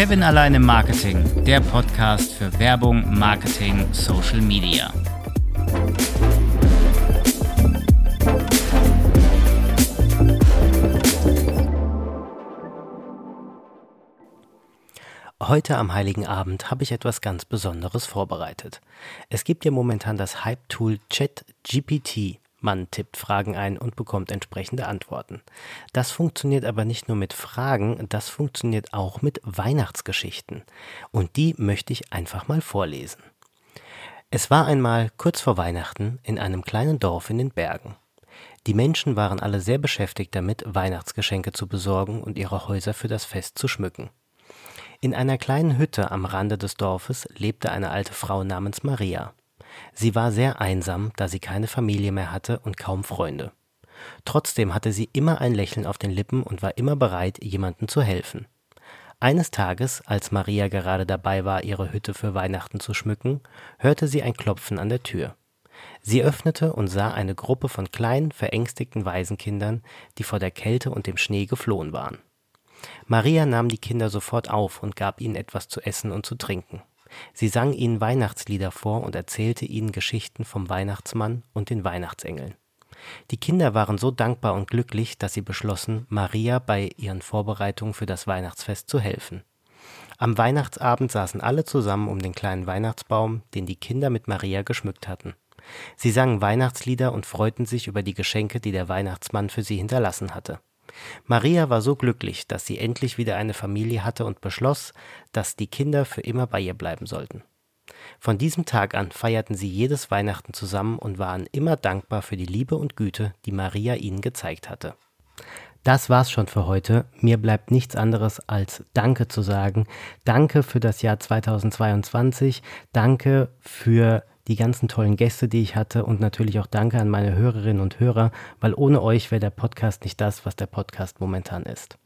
Kevin allein im Marketing, der Podcast für Werbung, Marketing, Social Media. Heute am Heiligen Abend habe ich etwas ganz Besonderes vorbereitet. Es gibt ja momentan das Hype-Tool ChatGPT. Man tippt Fragen ein und bekommt entsprechende Antworten. Das funktioniert aber nicht nur mit Fragen, das funktioniert auch mit Weihnachtsgeschichten. Und die möchte ich einfach mal vorlesen. Es war einmal kurz vor Weihnachten in einem kleinen Dorf in den Bergen. Die Menschen waren alle sehr beschäftigt damit, Weihnachtsgeschenke zu besorgen und ihre Häuser für das Fest zu schmücken. In einer kleinen Hütte am Rande des Dorfes lebte eine alte Frau namens Maria. Sie war sehr einsam, da sie keine Familie mehr hatte und kaum Freunde. Trotzdem hatte sie immer ein Lächeln auf den Lippen und war immer bereit, jemandem zu helfen. Eines Tages, als Maria gerade dabei war, ihre Hütte für Weihnachten zu schmücken, hörte sie ein Klopfen an der Tür. Sie öffnete und sah eine Gruppe von kleinen, verängstigten Waisenkindern, die vor der Kälte und dem Schnee geflohen waren. Maria nahm die Kinder sofort auf und gab ihnen etwas zu essen und zu trinken. Sie sang ihnen Weihnachtslieder vor und erzählte ihnen Geschichten vom Weihnachtsmann und den Weihnachtsengeln. Die Kinder waren so dankbar und glücklich, dass sie beschlossen, Maria bei ihren Vorbereitungen für das Weihnachtsfest zu helfen. Am Weihnachtsabend saßen alle zusammen um den kleinen Weihnachtsbaum, den die Kinder mit Maria geschmückt hatten. Sie sangen Weihnachtslieder und freuten sich über die Geschenke, die der Weihnachtsmann für sie hinterlassen hatte. Maria war so glücklich, dass sie endlich wieder eine Familie hatte und beschloss, dass die Kinder für immer bei ihr bleiben sollten. Von diesem Tag an feierten sie jedes Weihnachten zusammen und waren immer dankbar für die Liebe und Güte, die Maria ihnen gezeigt hatte. Das war's schon für heute. Mir bleibt nichts anderes als Danke zu sagen. Danke für das Jahr 2022. Danke für die ganzen tollen Gäste, die ich hatte und natürlich auch danke an meine Hörerinnen und Hörer, weil ohne euch wäre der Podcast nicht das, was der Podcast momentan ist.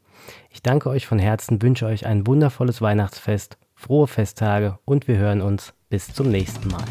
Ich danke euch von Herzen, wünsche euch ein wundervolles Weihnachtsfest, frohe Festtage und wir hören uns bis zum nächsten Mal.